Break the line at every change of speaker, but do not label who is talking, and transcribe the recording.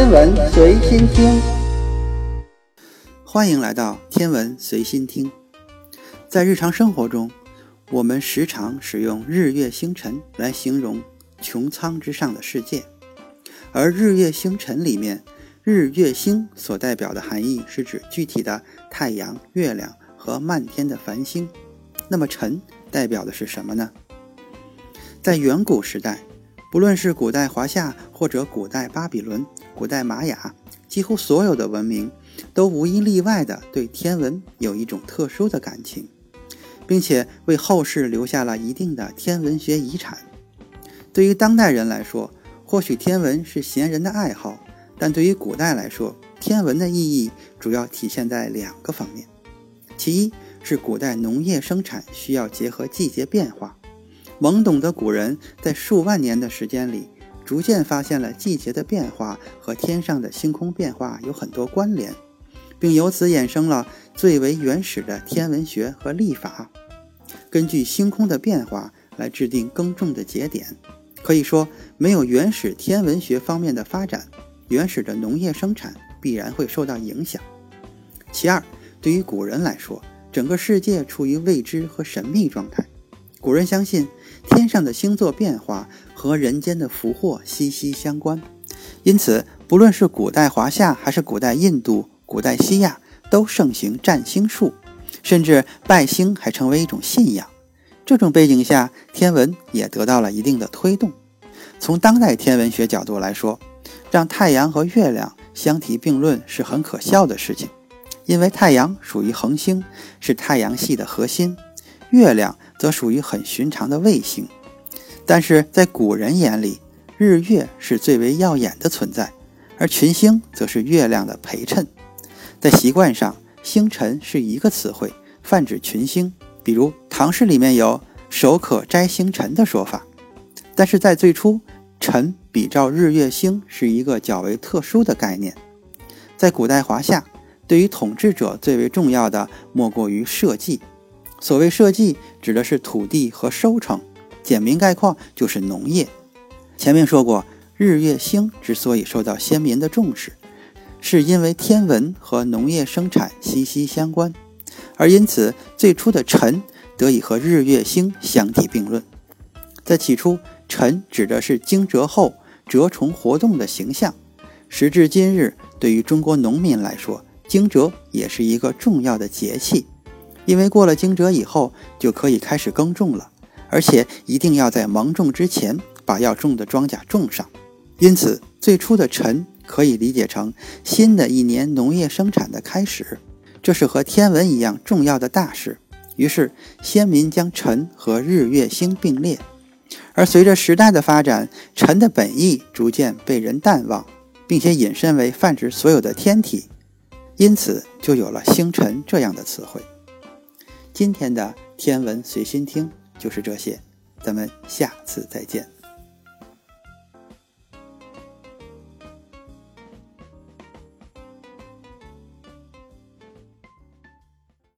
天文随心听，
欢迎来到天文随心听。在日常生活中，我们时常使用日月星辰来形容穹苍之上的世界，而日月星辰里面，日月星所代表的含义是指具体的太阳、月亮和漫天的繁星。那么辰代表的是什么呢？在远古时代。不论是古代华夏，或者古代巴比伦、古代玛雅，几乎所有的文明都无一例外地对天文有一种特殊的感情，并且为后世留下了一定的天文学遗产。对于当代人来说，或许天文是闲人的爱好，但对于古代来说，天文的意义主要体现在两个方面：其一是古代农业生产需要结合季节变化。懵懂的古人在数万年的时间里，逐渐发现了季节的变化和天上的星空变化有很多关联，并由此衍生了最为原始的天文学和历法，根据星空的变化来制定耕种的节点。可以说，没有原始天文学方面的发展，原始的农业生产必然会受到影响。其二，对于古人来说，整个世界处于未知和神秘状态。古人相信，天上的星座变化和人间的福祸息息相关，因此，不论是古代华夏还是古代印度、古代西亚，都盛行占星术，甚至拜星还成为一种信仰。这种背景下，天文也得到了一定的推动。从当代天文学角度来说，让太阳和月亮相提并论是很可笑的事情，因为太阳属于恒星，是太阳系的核心。月亮则属于很寻常的卫星，但是在古人眼里，日月是最为耀眼的存在，而群星则是月亮的陪衬。在习惯上，星辰是一个词汇，泛指群星。比如唐诗里面有“手可摘星辰”的说法。但是在最初，辰比照日月星是一个较为特殊的概念。在古代华夏，对于统治者最为重要的莫过于社稷。所谓社稷，指的是土地和收成，简明概括就是农业。前面说过，日月星之所以受到先民的重视，是因为天文和农业生产息息相关，而因此最初的辰得以和日月星相提并论。在起初，辰指的是惊蛰后蛰虫活动的形象。时至今日，对于中国农民来说，惊蛰也是一个重要的节气。因为过了惊蛰以后，就可以开始耕种了，而且一定要在芒种之前把要种的庄稼种上。因此，最初的辰可以理解成新的一年农业生产的开始，这是和天文一样重要的大事。于是，先民将辰和日月星并列。而随着时代的发展，辰的本意逐渐被人淡忘，并且引申为泛指所有的天体，因此就有了星辰这样的词汇。今天的天文随心听就是这些，咱们下次再见。